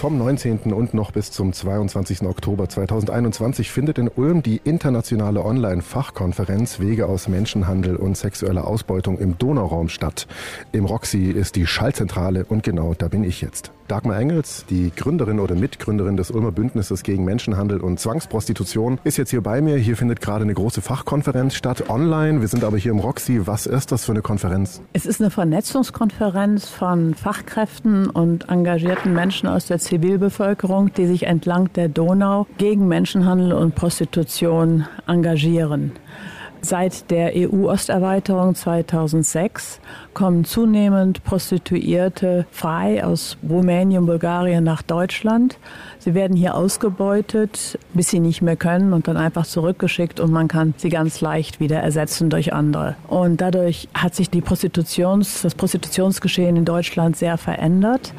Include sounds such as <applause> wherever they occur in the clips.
Vom 19. und noch bis zum 22. Oktober 2021 findet in Ulm die internationale Online-Fachkonferenz Wege aus Menschenhandel und sexueller Ausbeutung im Donauraum statt. Im Roxy ist die Schallzentrale und genau da bin ich jetzt. Dagmar Engels, die Gründerin oder Mitgründerin des Ulmer Bündnisses gegen Menschenhandel und Zwangsprostitution, ist jetzt hier bei mir. Hier findet gerade eine große Fachkonferenz statt, online. Wir sind aber hier im Roxy. Was ist das für eine Konferenz? Es ist eine Vernetzungskonferenz von Fachkräften und engagierten Menschen aus der Zivilbevölkerung, die sich entlang der Donau gegen Menschenhandel und Prostitution engagieren. Seit der EU-Osterweiterung 2006 kommen zunehmend Prostituierte frei aus Rumänien, Bulgarien nach Deutschland. Sie werden hier ausgebeutet, bis sie nicht mehr können und dann einfach zurückgeschickt und man kann sie ganz leicht wieder ersetzen durch andere. Und dadurch hat sich die Prostitutions, das Prostitutionsgeschehen in Deutschland sehr verändert.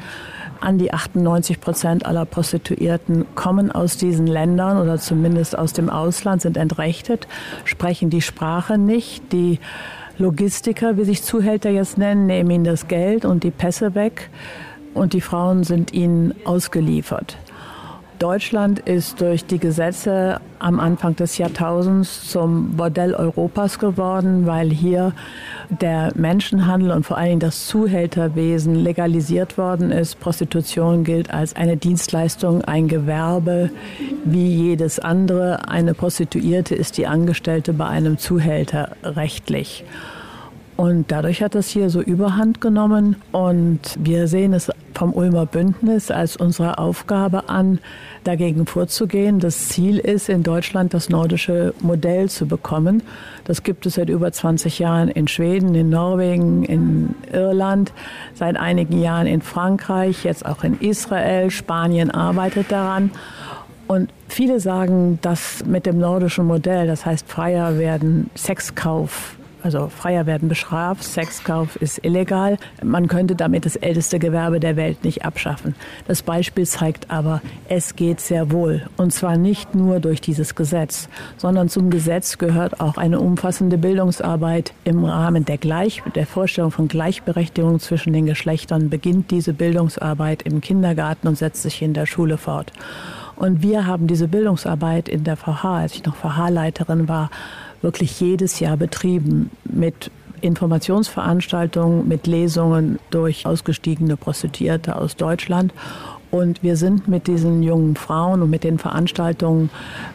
An die 98 Prozent aller Prostituierten kommen aus diesen Ländern oder zumindest aus dem Ausland, sind entrechtet, sprechen die Sprache nicht. Die Logistiker, wie sich Zuhälter jetzt nennen, nehmen ihnen das Geld und die Pässe weg und die Frauen sind ihnen ausgeliefert. Deutschland ist durch die Gesetze am Anfang des Jahrtausends zum Bordell Europas geworden, weil hier der Menschenhandel und vor allen Dingen das Zuhälterwesen legalisiert worden ist. Prostitution gilt als eine Dienstleistung, ein Gewerbe wie jedes andere. Eine Prostituierte ist die Angestellte bei einem Zuhälter rechtlich. Und dadurch hat das hier so überhand genommen. Und wir sehen es vom Ulmer Bündnis als unsere Aufgabe an, dagegen vorzugehen. Das Ziel ist, in Deutschland das nordische Modell zu bekommen. Das gibt es seit über 20 Jahren in Schweden, in Norwegen, in Irland, seit einigen Jahren in Frankreich, jetzt auch in Israel. Spanien arbeitet daran. Und viele sagen, dass mit dem nordischen Modell, das heißt freier werden, Sexkauf also Freier werden bestraft, Sexkauf ist illegal. Man könnte damit das älteste Gewerbe der Welt nicht abschaffen. Das Beispiel zeigt aber, es geht sehr wohl. Und zwar nicht nur durch dieses Gesetz, sondern zum Gesetz gehört auch eine umfassende Bildungsarbeit im Rahmen der, Gleich der Vorstellung von Gleichberechtigung zwischen den Geschlechtern beginnt diese Bildungsarbeit im Kindergarten und setzt sich in der Schule fort. Und wir haben diese Bildungsarbeit in der VH, als ich noch VH-Leiterin war, wirklich jedes Jahr betrieben mit Informationsveranstaltungen, mit Lesungen durch ausgestiegene Prostituierte aus Deutschland. Und wir sind mit diesen jungen Frauen und mit den Veranstaltungen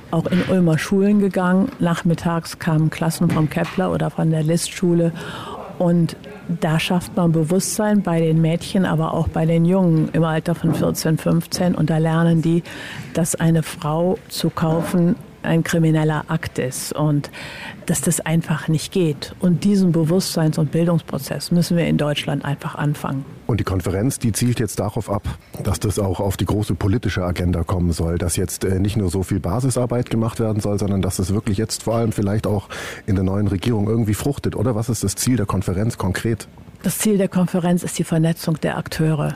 auch in Ulmer Schulen gegangen. Nachmittags kamen Klassen vom Kepler oder von der Listschule. Und da schafft man Bewusstsein bei den Mädchen, aber auch bei den Jungen im Alter von 14, 15. Und da lernen die, dass eine Frau zu kaufen ein krimineller Akt ist und dass das einfach nicht geht. Und diesen Bewusstseins- und Bildungsprozess müssen wir in Deutschland einfach anfangen. Und die Konferenz, die zielt jetzt darauf ab, dass das auch auf die große politische Agenda kommen soll, dass jetzt äh, nicht nur so viel Basisarbeit gemacht werden soll, sondern dass es wirklich jetzt vor allem vielleicht auch in der neuen Regierung irgendwie fruchtet. Oder was ist das Ziel der Konferenz konkret? Das Ziel der Konferenz ist die Vernetzung der Akteure.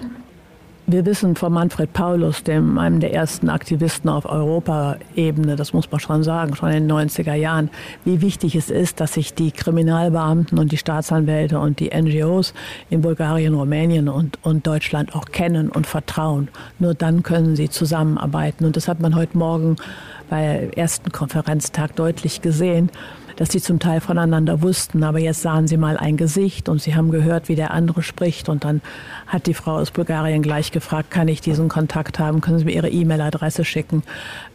Wir wissen von Manfred Paulus, dem einem der ersten Aktivisten auf Europaebene, das muss man schon sagen, schon in den 90er Jahren, wie wichtig es ist, dass sich die Kriminalbeamten und die Staatsanwälte und die NGOs in Bulgarien, Rumänien und, und Deutschland auch kennen und vertrauen. Nur dann können sie zusammenarbeiten. Und das hat man heute Morgen bei ersten Konferenztag deutlich gesehen dass sie zum Teil voneinander wussten, aber jetzt sahen sie mal ein Gesicht und sie haben gehört, wie der andere spricht und dann hat die Frau aus Bulgarien gleich gefragt, kann ich diesen Kontakt haben, können Sie mir Ihre E-Mail-Adresse schicken.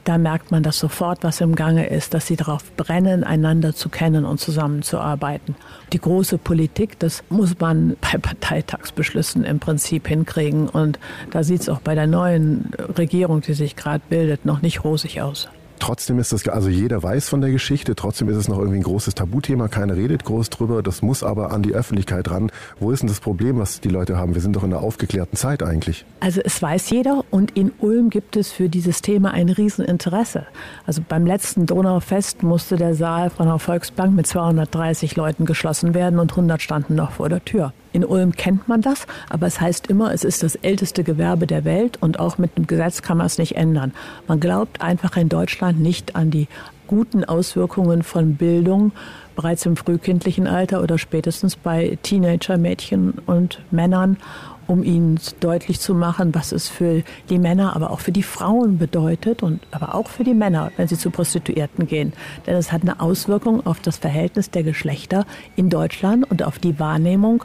Da merkt man, dass sofort was im Gange ist, dass sie darauf brennen, einander zu kennen und zusammenzuarbeiten. Die große Politik, das muss man <laughs> bei Parteitagsbeschlüssen im Prinzip hinkriegen und da sieht es auch bei der neuen Regierung, die sich gerade bildet, noch nicht rosig aus. Trotzdem ist das, also jeder weiß von der Geschichte, trotzdem ist es noch irgendwie ein großes Tabuthema, keiner redet groß drüber, das muss aber an die Öffentlichkeit ran. Wo ist denn das Problem, was die Leute haben? Wir sind doch in einer aufgeklärten Zeit eigentlich. Also es weiß jeder und in Ulm gibt es für dieses Thema ein Rieseninteresse. Also beim letzten Donaufest musste der Saal von der Volksbank mit 230 Leuten geschlossen werden und 100 standen noch vor der Tür. In Ulm kennt man das, aber es heißt immer, es ist das älteste Gewerbe der Welt und auch mit dem Gesetz kann man es nicht ändern. Man glaubt einfach in Deutschland nicht an die guten Auswirkungen von Bildung bereits im frühkindlichen Alter oder spätestens bei Teenager-Mädchen und Männern um ihnen deutlich zu machen, was es für die Männer, aber auch für die Frauen bedeutet und aber auch für die Männer, wenn sie zu Prostituierten gehen. Denn es hat eine Auswirkung auf das Verhältnis der Geschlechter in Deutschland und auf die Wahrnehmung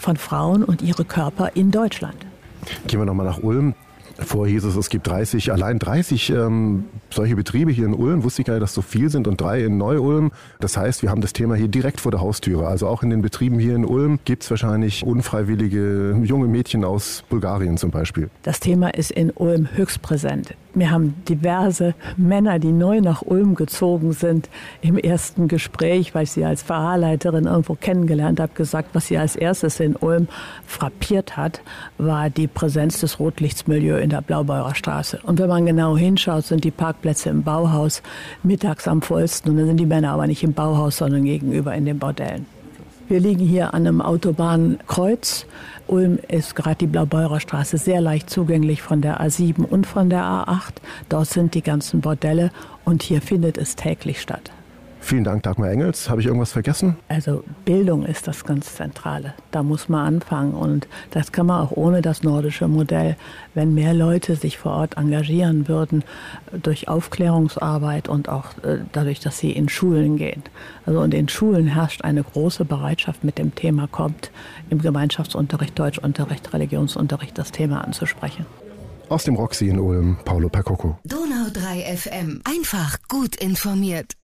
von Frauen und ihre Körper in Deutschland. Gehen wir nochmal nach Ulm. Vorher hieß es, es gibt 30, allein 30 ähm, solche Betriebe hier in Ulm. Wusste ich gar nicht, dass so viel sind und drei in Neu-Ulm. Das heißt, wir haben das Thema hier direkt vor der Haustüre. Also auch in den Betrieben hier in Ulm gibt es wahrscheinlich unfreiwillige junge Mädchen aus Bulgarien zum Beispiel. Das Thema ist in Ulm höchst präsent. Wir haben diverse Männer, die neu nach Ulm gezogen sind, im ersten Gespräch, weil ich sie als Fahrleiterin irgendwo kennengelernt habe, gesagt, was sie als erstes in Ulm frappiert hat, war die Präsenz des Rotlichtsmilieus in der Blaubeurer Straße. Und wenn man genau hinschaut, sind die Parkplätze im Bauhaus mittags am vollsten. Und dann sind die Männer aber nicht im Bauhaus, sondern gegenüber in den Bordellen. Wir liegen hier an einem Autobahnkreuz. Ulm ist gerade die Blaubeurer Straße sehr leicht zugänglich von der A7 und von der A8. Dort sind die ganzen Bordelle und hier findet es täglich statt. Vielen Dank, Dagmar Engels. Habe ich irgendwas vergessen? Also Bildung ist das ganz Zentrale. Da muss man anfangen. Und das kann man auch ohne das nordische Modell. Wenn mehr Leute sich vor Ort engagieren würden, durch Aufklärungsarbeit und auch äh, dadurch, dass sie in Schulen gehen. Also und in Schulen herrscht eine große Bereitschaft, mit dem Thema kommt, im Gemeinschaftsunterricht, Deutschunterricht, Religionsunterricht das Thema anzusprechen. Aus dem Roxy in Ulm, Paolo Percocco. Donau 3 FM. Einfach gut informiert.